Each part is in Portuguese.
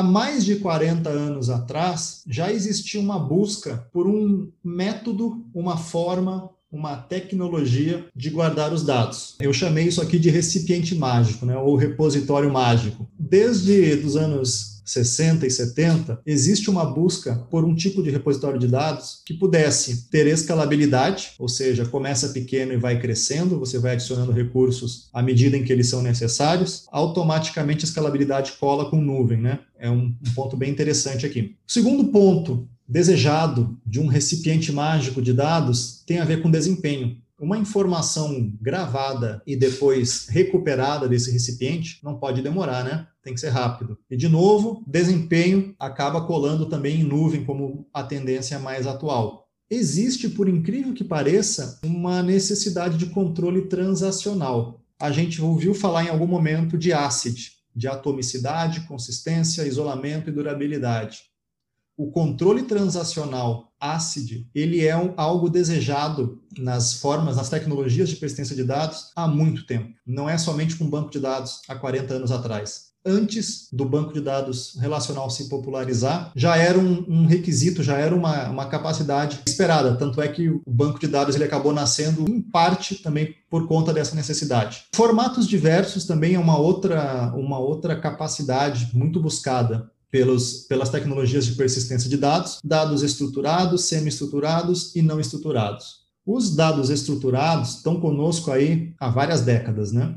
há mais de 40 anos atrás, já existia uma busca por um método, uma forma, uma tecnologia de guardar os dados. Eu chamei isso aqui de recipiente mágico, né, ou repositório mágico. Desde os anos 60 e 70, existe uma busca por um tipo de repositório de dados que pudesse ter escalabilidade, ou seja, começa pequeno e vai crescendo, você vai adicionando recursos à medida em que eles são necessários. Automaticamente a escalabilidade cola com nuvem, né? É um, um ponto bem interessante aqui. Segundo ponto desejado de um recipiente mágico de dados tem a ver com desempenho. Uma informação gravada e depois recuperada desse recipiente não pode demorar, né? Tem que ser rápido. E, de novo, desempenho acaba colando também em nuvem, como a tendência mais atual. Existe, por incrível que pareça, uma necessidade de controle transacional. A gente ouviu falar em algum momento de ACID, de atomicidade, consistência, isolamento e durabilidade o controle transacional ACID, ele é um, algo desejado nas formas, nas tecnologias de persistência de dados há muito tempo. Não é somente com banco de dados há 40 anos atrás. Antes do banco de dados relacional se popularizar, já era um, um requisito, já era uma, uma capacidade esperada. Tanto é que o banco de dados ele acabou nascendo, em parte, também por conta dessa necessidade. Formatos diversos também é uma outra, uma outra capacidade muito buscada pelos, pelas tecnologias de persistência de dados, dados estruturados, semi-estruturados e não estruturados. Os dados estruturados estão conosco aí há várias décadas, né?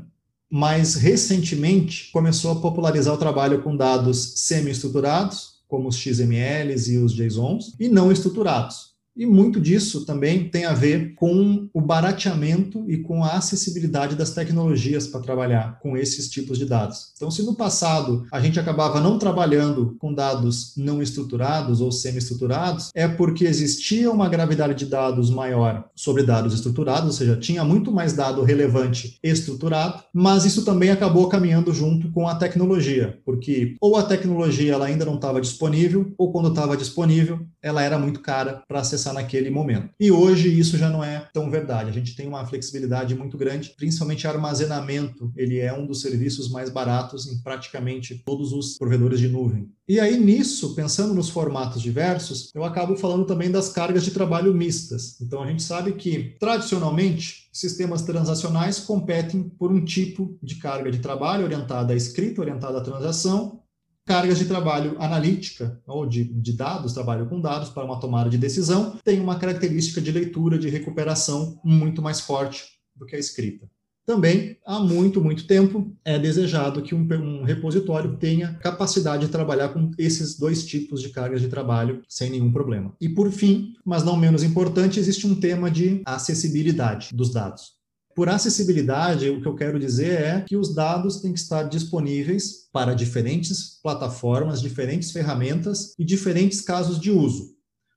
Mas recentemente começou a popularizar o trabalho com dados semi-estruturados, como os XMLs e os JSONs, e não estruturados. E muito disso também tem a ver com o barateamento e com a acessibilidade das tecnologias para trabalhar com esses tipos de dados. Então, se no passado a gente acabava não trabalhando com dados não estruturados ou semi-estruturados, é porque existia uma gravidade de dados maior sobre dados estruturados, ou seja, tinha muito mais dado relevante estruturado, mas isso também acabou caminhando junto com a tecnologia, porque ou a tecnologia ela ainda não estava disponível, ou quando estava disponível, ela era muito cara para acessar acessar naquele momento. E hoje isso já não é tão verdade. A gente tem uma flexibilidade muito grande, principalmente armazenamento. Ele é um dos serviços mais baratos em praticamente todos os provedores de nuvem. E aí, nisso, pensando nos formatos diversos, eu acabo falando também das cargas de trabalho mistas. Então, a gente sabe que, tradicionalmente, sistemas transacionais competem por um tipo de carga de trabalho orientada à escrita, orientada à transação, cargas de trabalho analítica ou de, de, dados, trabalho com dados para uma tomada de decisão, tem uma característica de leitura, de recuperação muito mais forte do que a escrita. Também, há muito, muito tempo, é desejado que um, um repositório tenha capacidade de trabalhar com esses dois tipos de cargas de trabalho sem nenhum problema. E, por fim, mas não menos importante, existe um tema de acessibilidade dos dados. Por acessibilidade, o que eu quero dizer é que os dados têm que estar disponíveis para diferentes plataformas, diferentes ferramentas e diferentes casos de uso.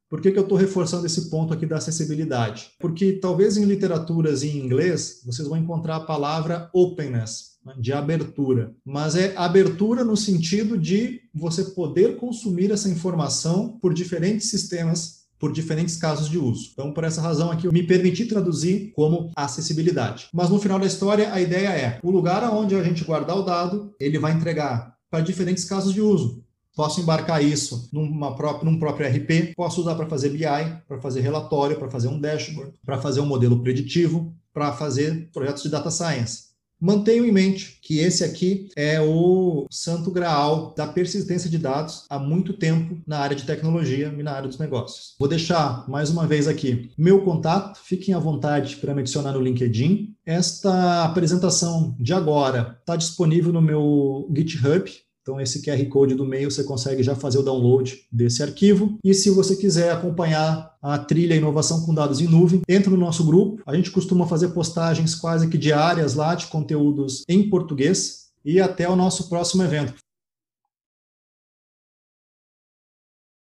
Por que, que eu estou reforçando esse ponto aqui da acessibilidade? Porque talvez em literaturas em inglês vocês vão encontrar a palavra openness, né, de abertura, mas é abertura no sentido de você poder consumir essa informação por diferentes sistemas por diferentes casos de uso. Então, por essa razão aqui, eu me permiti traduzir como acessibilidade. Mas no final da história, a ideia é: o lugar onde a gente guardar o dado, ele vai entregar para diferentes casos de uso. Posso embarcar isso numa própria, num próprio RP, posso usar para fazer BI, para fazer relatório, para fazer um dashboard, para fazer um modelo preditivo, para fazer projetos de data science. Mantenham em mente que esse aqui é o santo graal da persistência de dados há muito tempo na área de tecnologia e na área dos negócios. Vou deixar mais uma vez aqui meu contato, fiquem à vontade para me adicionar no LinkedIn. Esta apresentação de agora está disponível no meu GitHub, então, esse QR Code do meio você consegue já fazer o download desse arquivo. E se você quiser acompanhar a trilha Inovação com Dados em Nuvem, entra no nosso grupo. A gente costuma fazer postagens quase que diárias lá de conteúdos em português. E até o nosso próximo evento.